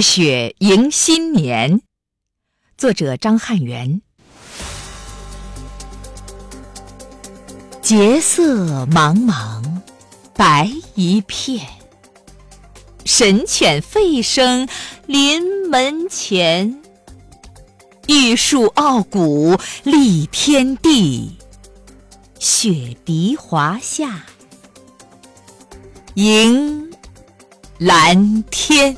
雪迎新年，作者张汉元。节色茫茫白一片，神犬吠声临门前，玉树傲骨立天地，雪笛华夏迎蓝天。